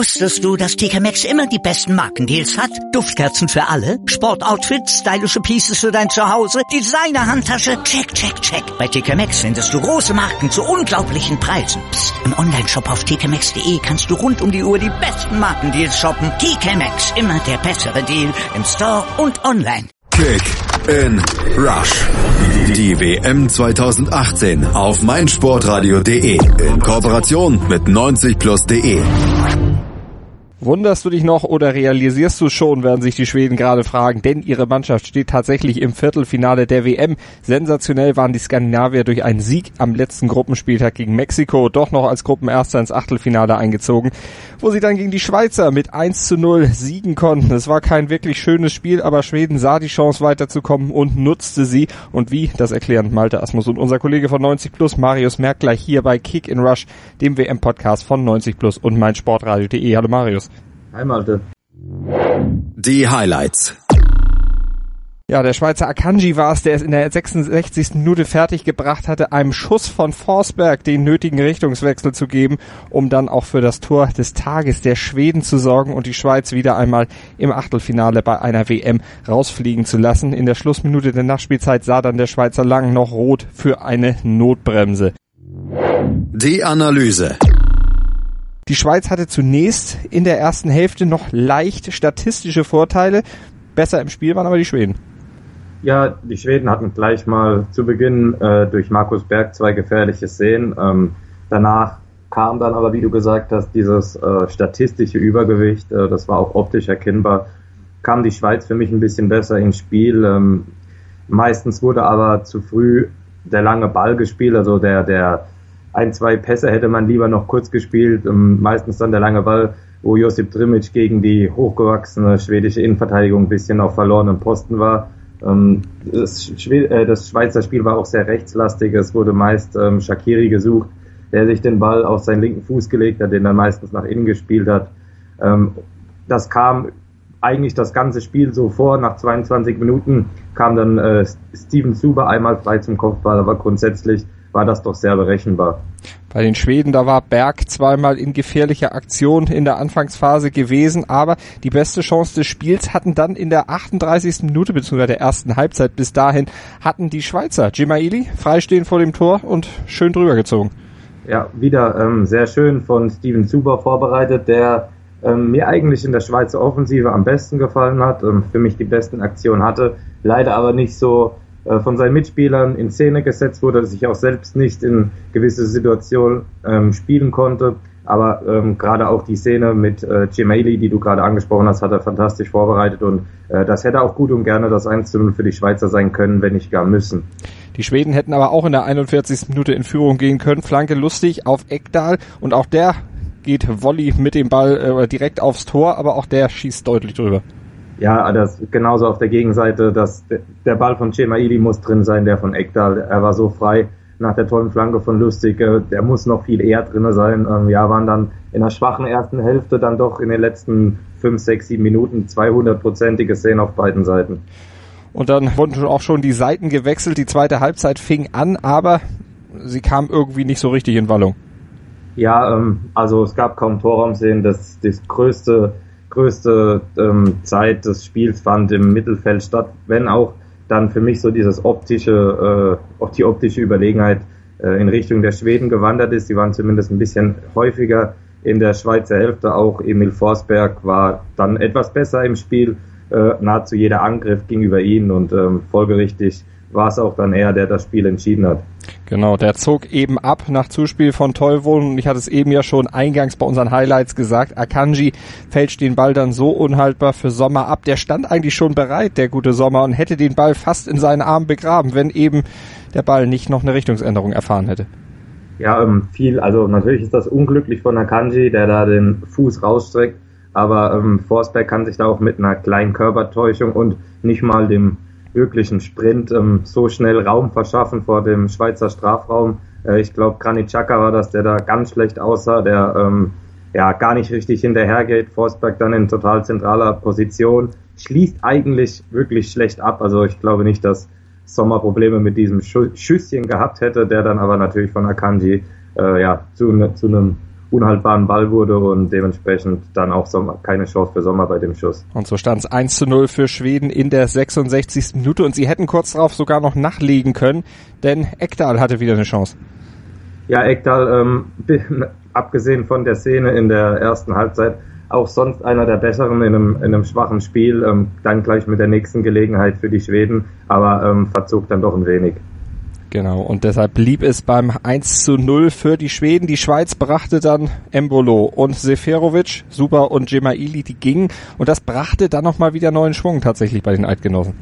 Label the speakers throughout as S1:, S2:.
S1: Wusstest du, dass TK Maxx immer die besten Markendeals hat? Duftkerzen für alle, Sportoutfits, stylische Pieces für dein Zuhause, Designer-Handtasche, check, check, check. Bei TK Maxx findest du große Marken zu unglaublichen Preisen. Psst. im Onlineshop auf tkmaxx.de kannst du rund um die Uhr die besten Markendeals shoppen. TK Maxx, immer der bessere Deal im Store und online.
S2: Kick in Rush. Die WM 2018 auf meinsportradio.de in Kooperation mit 90plus.de.
S3: Wunderst du dich noch oder realisierst du schon, werden sich die Schweden gerade fragen, denn ihre Mannschaft steht tatsächlich im Viertelfinale der WM. Sensationell waren die Skandinavier durch einen Sieg am letzten Gruppenspieltag gegen Mexiko doch noch als Gruppenerster ins Achtelfinale eingezogen, wo sie dann gegen die Schweizer mit 1 zu 0 siegen konnten. Es war kein wirklich schönes Spiel, aber Schweden sah die Chance weiterzukommen und nutzte sie. Und wie, das erklären Malte Asmus und unser Kollege von 90 Plus, Marius Merck, gleich hier bei Kick in Rush, dem WM-Podcast von 90 Plus und meinsportradio.de. Hallo Marius.
S4: Hi Malte.
S2: Die Highlights.
S3: Ja, der Schweizer Akanji war es, der es in der 66. Minute fertig gebracht hatte, einem Schuss von Forsberg den nötigen Richtungswechsel zu geben, um dann auch für das Tor des Tages der Schweden zu sorgen und die Schweiz wieder einmal im Achtelfinale bei einer WM rausfliegen zu lassen. In der Schlussminute der Nachspielzeit sah dann der Schweizer Lang noch rot für eine Notbremse.
S2: Die Analyse.
S3: Die Schweiz hatte zunächst in der ersten Hälfte noch leicht statistische Vorteile. Besser im Spiel waren aber die Schweden.
S4: Ja, die Schweden hatten gleich mal zu Beginn äh, durch Markus Berg zwei gefährliche Szenen. Ähm, danach kam dann aber, wie du gesagt hast, dieses äh, statistische Übergewicht, äh, das war auch optisch erkennbar, kam die Schweiz für mich ein bisschen besser ins Spiel. Ähm, meistens wurde aber zu früh der lange Ball gespielt, also der, der ein, zwei Pässe hätte man lieber noch kurz gespielt. Ähm, meistens dann der lange Ball, wo Josip Drimic gegen die hochgewachsene schwedische Innenverteidigung ein bisschen auf verlorenen Posten war. Ähm, das, äh, das Schweizer Spiel war auch sehr rechtslastig. Es wurde meist ähm, Shakiri gesucht, der sich den Ball auf seinen linken Fuß gelegt hat, den er meistens nach innen gespielt hat. das kam eigentlich das ganze Spiel so vor. Nach 22 Minuten kam dann äh, Steven Zuber einmal frei zum Kopfball, aber grundsätzlich war das doch sehr berechenbar.
S3: Bei den Schweden, da war Berg zweimal in gefährlicher Aktion in der Anfangsphase gewesen, aber die beste Chance des Spiels hatten dann in der 38. Minute bzw. der ersten Halbzeit bis dahin hatten die Schweizer. Jimaili freistehen vor dem Tor und schön drüber gezogen.
S4: Ja, wieder ähm, sehr schön von Steven Zuber vorbereitet, der ähm, mir eigentlich in der Schweizer Offensive am besten gefallen hat, ähm, für mich die besten Aktionen hatte, leider aber nicht so von seinen Mitspielern in Szene gesetzt wurde, dass ich auch selbst nicht in gewisse Situationen ähm, spielen konnte. Aber ähm, gerade auch die Szene mit äh, Gemelli, die du gerade angesprochen hast, hat er fantastisch vorbereitet und äh, das hätte auch gut und gerne das 1 zu 0 für die Schweizer sein können, wenn nicht gar müssen.
S3: Die Schweden hätten aber auch in der 41. Minute in Führung gehen können. Flanke lustig auf Eckdal und auch der geht Volley mit dem Ball äh, direkt aufs Tor, aber auch der schießt deutlich drüber.
S4: Ja, das genauso auf der Gegenseite, dass der Ball von Chemaili muss drin sein, der von Ekdal. Er war so frei nach der tollen Flanke von Lustig, äh, der muss noch viel eher drin sein. Ähm, ja, waren dann in der schwachen ersten Hälfte dann doch in den letzten fünf, sechs, sieben Minuten 200-prozentige Szenen auf beiden Seiten.
S3: Und dann wurden auch schon die Seiten gewechselt. Die zweite Halbzeit fing an, aber sie kam irgendwie nicht so richtig in Wallung.
S4: Ja, ähm, also es gab kaum Torraumsehen. Das, das größte größte ähm, Zeit des Spiels fand im Mittelfeld statt, wenn auch dann für mich so dieses optische, äh, die optische Überlegenheit äh, in Richtung der Schweden gewandert ist. Sie waren zumindest ein bisschen häufiger in der Schweizer Hälfte. Auch Emil Forsberg war dann etwas besser im Spiel. Äh, nahezu jeder Angriff ging über ihn und ähm, folgerichtig war es auch dann er, der das Spiel entschieden hat.
S3: Genau, der zog eben ab nach Zuspiel von Tollwohn und ich hatte es eben ja schon eingangs bei unseren Highlights gesagt, Akanji fälscht den Ball dann so unhaltbar für Sommer ab. Der stand eigentlich schon bereit, der gute Sommer, und hätte den Ball fast in seinen Armen begraben, wenn eben der Ball nicht noch eine Richtungsänderung erfahren hätte.
S4: Ja, ähm, viel, also natürlich ist das unglücklich von Akanji, der da den Fuß rausstreckt, aber ähm, Forsberg kann sich da auch mit einer kleinen Körpertäuschung und nicht mal dem wirklichen Sprint ähm, so schnell Raum verschaffen vor dem Schweizer Strafraum. Äh, ich glaube, Granit Xhaka war das, der da ganz schlecht aussah, der ähm, ja gar nicht richtig hinterhergeht. Forsberg dann in total zentraler Position. Schließt eigentlich wirklich schlecht ab. Also ich glaube nicht, dass Sommer Probleme mit diesem Schüsschen gehabt hätte, der dann aber natürlich von Akanji äh, ja, zu, ne, zu einem unhaltbaren Ball wurde und dementsprechend dann auch Sommer, keine Chance für Sommer bei dem Schuss.
S3: Und so stand es 1 zu 0 für Schweden in der 66. Minute und sie hätten kurz darauf sogar noch nachlegen können, denn Ekdal hatte wieder eine Chance.
S4: Ja, Ekdal, ähm, abgesehen von der Szene in der ersten Halbzeit, auch sonst einer der besseren in einem, in einem schwachen Spiel, ähm, dann gleich mit der nächsten Gelegenheit für die Schweden, aber ähm, verzog dann doch ein wenig.
S3: Genau, und deshalb blieb es beim 1 zu 0 für die Schweden. Die Schweiz brachte dann Embolo und Seferovic, Super und Gemaili, die gingen. Und das brachte dann nochmal wieder neuen Schwung tatsächlich bei den Eidgenossen.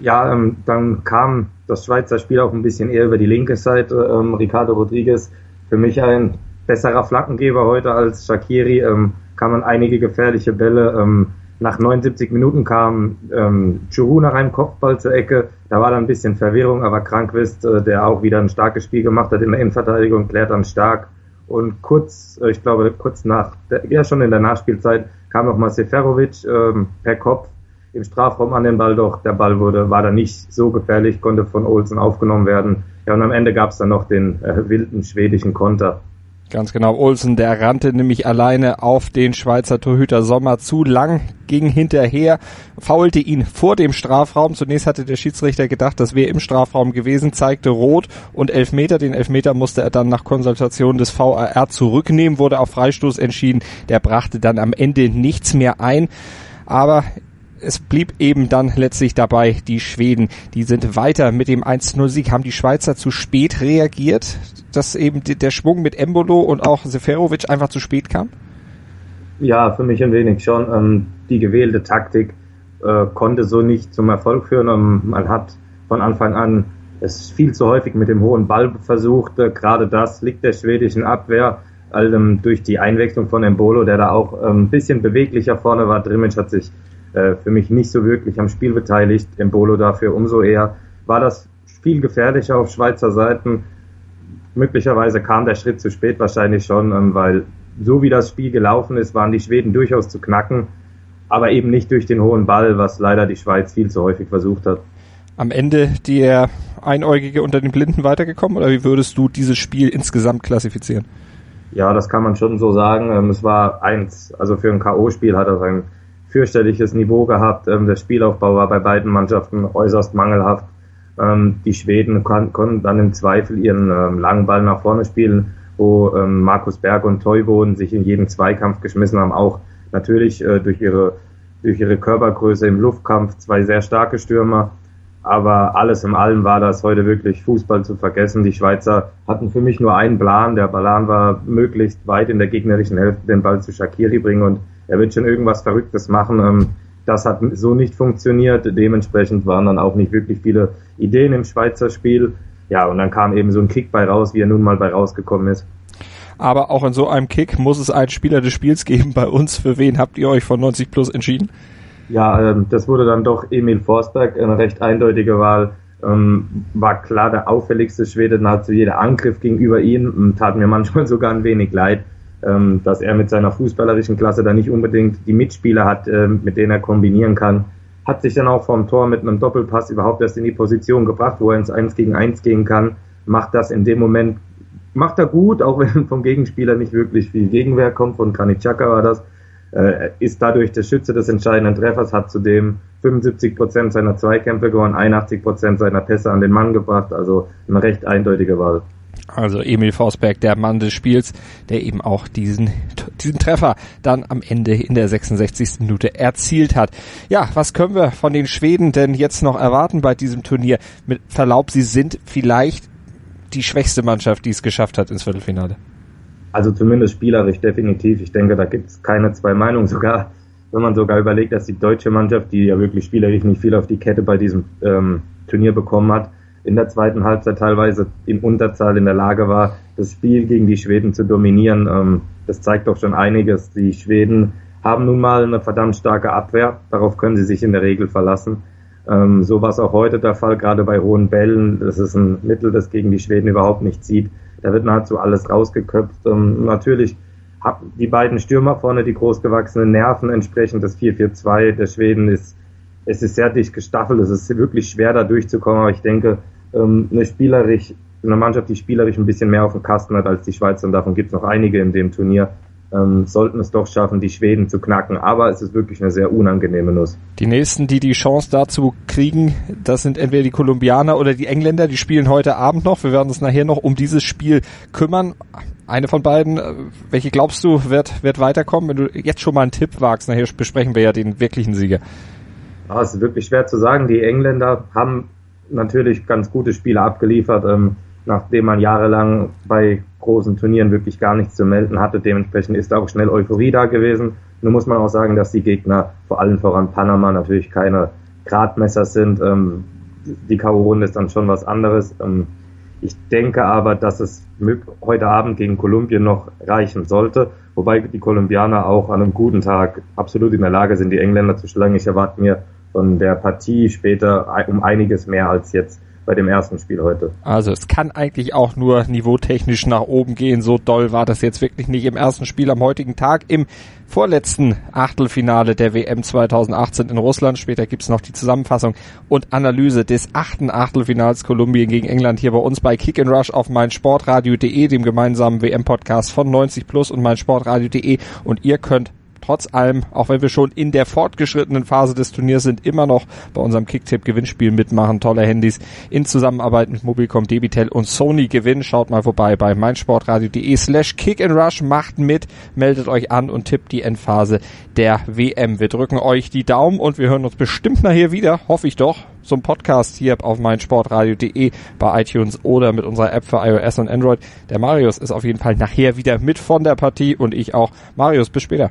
S4: Ja, ähm, dann kam das Schweizer Spiel auch ein bisschen eher über die linke Seite. Ähm, Ricardo Rodriguez, für mich ein besserer Flankengeber heute als Shakiri, ähm, kamen einige gefährliche Bälle. Ähm, nach 79 Minuten kam ähm, Churu nach einem Kopfball zur Ecke. Da war dann ein bisschen Verwirrung, aber Krankwist, äh, der auch wieder ein starkes Spiel gemacht hat in der Innenverteidigung, klärt dann stark. Und kurz, äh, ich glaube, kurz nach, der, ja schon in der Nachspielzeit, kam nochmal Seferovic ähm, per Kopf im Strafraum an den Ball, doch der Ball wurde, war dann nicht so gefährlich, konnte von Olsen aufgenommen werden. Ja, und am Ende gab es dann noch den äh, wilden schwedischen Konter.
S3: Ganz genau, Olsen, der rannte nämlich alleine auf den Schweizer Torhüter Sommer zu lang, ging hinterher, faulte ihn vor dem Strafraum. Zunächst hatte der Schiedsrichter gedacht, das wäre im Strafraum gewesen, zeigte rot und Elfmeter. Den Elfmeter musste er dann nach Konsultation des VAR zurücknehmen, wurde auf Freistoß entschieden. Der brachte dann am Ende nichts mehr ein. Aber es blieb eben dann letztlich dabei, die Schweden, die sind weiter mit dem 1-0-Sieg, haben die Schweizer zu spät reagiert, dass eben der Schwung mit Embolo und auch Seferovic einfach zu spät kam?
S4: Ja, für mich ein wenig schon. Ähm, die gewählte Taktik äh, konnte so nicht zum Erfolg führen. Ähm, man hat von Anfang an es viel zu häufig mit dem hohen Ball versucht. Äh, gerade das liegt der schwedischen Abwehr. Also, durch die Einwechslung von Embolo, der da auch ein bisschen beweglicher vorne war. Drimmitsch hat sich äh, für mich nicht so wirklich am Spiel beteiligt. Embolo dafür umso eher. War das viel gefährlicher auf Schweizer Seiten? Möglicherweise kam der Schritt zu spät wahrscheinlich schon, ähm, weil so wie das Spiel gelaufen ist, waren die Schweden durchaus zu knacken, aber eben nicht durch den hohen Ball, was leider die Schweiz viel zu häufig versucht hat.
S3: Am Ende der Einäugige unter den Blinden weitergekommen oder wie würdest du dieses Spiel insgesamt klassifizieren?
S4: Ja, das kann man schon so sagen. Ähm, es war eins, also für ein K.O.-Spiel hat er ein fürchterliches Niveau gehabt. Ähm, der Spielaufbau war bei beiden Mannschaften äußerst mangelhaft. Ähm, die Schweden kon konnten dann im Zweifel ihren ähm, langen Ball nach vorne spielen, wo Markus Berg und Toivonen sich in jeden Zweikampf geschmissen haben, auch natürlich äh, durch ihre durch ihre Körpergröße im Luftkampf zwei sehr starke Stürmer. Aber alles in allem war das heute wirklich Fußball zu vergessen. Die Schweizer hatten für mich nur einen Plan. Der Plan war, möglichst weit in der gegnerischen Hälfte den Ball zu Shakiri bringen und er wird schon irgendwas Verrücktes machen. Ähm, das hat so nicht funktioniert. Dementsprechend waren dann auch nicht wirklich viele Ideen im Schweizer Spiel. Ja, und dann kam eben so ein Kick bei raus, wie er nun mal bei rausgekommen ist.
S3: Aber auch in so einem Kick muss es einen Spieler des Spiels geben bei uns. Für wen habt ihr euch von 90 Plus entschieden?
S4: Ja, ähm, das wurde dann doch Emil Forsberg, eine recht eindeutige Wahl. Ähm, war klar der auffälligste Schwede, nahezu jeder Angriff gegenüber ihm, tat mir manchmal sogar ein wenig leid ähm, dass er mit seiner fußballerischen Klasse da nicht unbedingt die Mitspieler hat, äh, mit denen er kombinieren kann. Hat sich dann auch vom Tor mit einem Doppelpass überhaupt erst in die Position gebracht, wo er ins 1 gegen 1 gehen kann. Macht das in dem Moment, macht er gut, auch wenn vom Gegenspieler nicht wirklich viel Gegenwehr kommt. Von Kanitschaka war das. Äh, ist dadurch der Schütze des entscheidenden Treffers, hat zudem 75 Prozent seiner Zweikämpfe gewonnen, 81 Prozent seiner Pässe an den Mann gebracht. Also eine recht eindeutige Wahl.
S3: Also Emil Forsberg, der Mann des Spiels, der eben auch diesen, diesen Treffer dann am Ende in der 66. Minute erzielt hat. Ja, was können wir von den Schweden denn jetzt noch erwarten bei diesem Turnier? Mit Verlaub, sie sind vielleicht die schwächste Mannschaft, die es geschafft hat ins Viertelfinale.
S4: Also zumindest spielerisch definitiv. Ich denke, da gibt es keine zwei Meinungen. Sogar, wenn man sogar überlegt, dass die deutsche Mannschaft, die ja wirklich spielerisch nicht viel auf die Kette bei diesem ähm, Turnier bekommen hat, in der zweiten Halbzeit teilweise in Unterzahl in der Lage war, das Spiel gegen die Schweden zu dominieren. Ähm, das zeigt doch schon einiges. Die Schweden haben nun mal eine verdammt starke Abwehr. Darauf können sie sich in der Regel verlassen. Ähm, so war es auch heute der Fall, gerade bei hohen Bällen. Das ist ein Mittel, das gegen die Schweden überhaupt nicht zieht. Da wird nahezu alles rausgeköpft. Ähm, natürlich die beiden Stürmer vorne, die großgewachsenen Nerven entsprechend. Das 4-4-2 der Schweden ist es ist sehr dicht gestaffelt, es ist wirklich schwer da durchzukommen, aber ich denke, ähm, eine spielerisch eine Mannschaft, die spielerisch ein bisschen mehr auf dem Kasten hat als die Schweiz und davon gibt es noch einige in dem Turnier ähm, sollten es doch schaffen, die Schweden zu knacken. Aber es ist wirklich eine sehr unangenehme Nuss.
S3: Die nächsten, die die Chance dazu kriegen, das sind entweder die Kolumbianer oder die Engländer. Die spielen heute Abend noch. Wir werden uns nachher noch um dieses Spiel kümmern. Eine von beiden, äh, welche glaubst du, wird, wird weiterkommen? Wenn du jetzt schon mal einen Tipp wagst, nachher besprechen wir ja den wirklichen Sieger.
S4: Ja, es ist wirklich schwer zu sagen. Die Engländer haben natürlich ganz gute Spiele abgeliefert. Ähm, nachdem man jahrelang bei großen Turnieren wirklich gar nichts zu melden hatte. Dementsprechend ist auch schnell Euphorie da gewesen. Nur muss man auch sagen, dass die Gegner, vor allem voran Panama, natürlich keine Gradmesser sind. Ähm, die K.O.-Runde ist dann schon was anderes. Ähm, ich denke aber, dass es heute Abend gegen Kolumbien noch reichen sollte, wobei die Kolumbianer auch an einem guten Tag absolut in der Lage sind, die Engländer zu schlagen. Ich erwarte mir von der Partie später um einiges mehr als jetzt bei dem ersten Spiel heute.
S3: Also es kann eigentlich auch nur niveautechnisch nach oben gehen. So doll war das jetzt wirklich nicht im ersten Spiel am heutigen Tag. Im vorletzten Achtelfinale der WM 2018 in Russland. Später gibt's noch die Zusammenfassung und Analyse des achten Achtelfinals Kolumbien gegen England hier bei uns bei Kick and Rush auf meinsportradio.de, dem gemeinsamen WM-Podcast von 90 Plus und meinsportradio.de. Und ihr könnt trotz allem, auch wenn wir schon in der fortgeschrittenen Phase des Turniers sind, immer noch bei unserem Kicktipp-Gewinnspiel mitmachen. Tolle Handys in Zusammenarbeit mit Mobilcom, Debitel und Sony gewinnen. Schaut mal vorbei bei meinsportradio.de slash kick rush. Macht mit, meldet euch an und tippt die Endphase der WM. Wir drücken euch die Daumen und wir hören uns bestimmt nachher wieder, hoffe ich doch, zum Podcast hier auf meinsportradio.de bei iTunes oder mit unserer App für iOS und Android. Der Marius ist auf jeden Fall nachher wieder mit von der Partie und ich auch. Marius, bis später.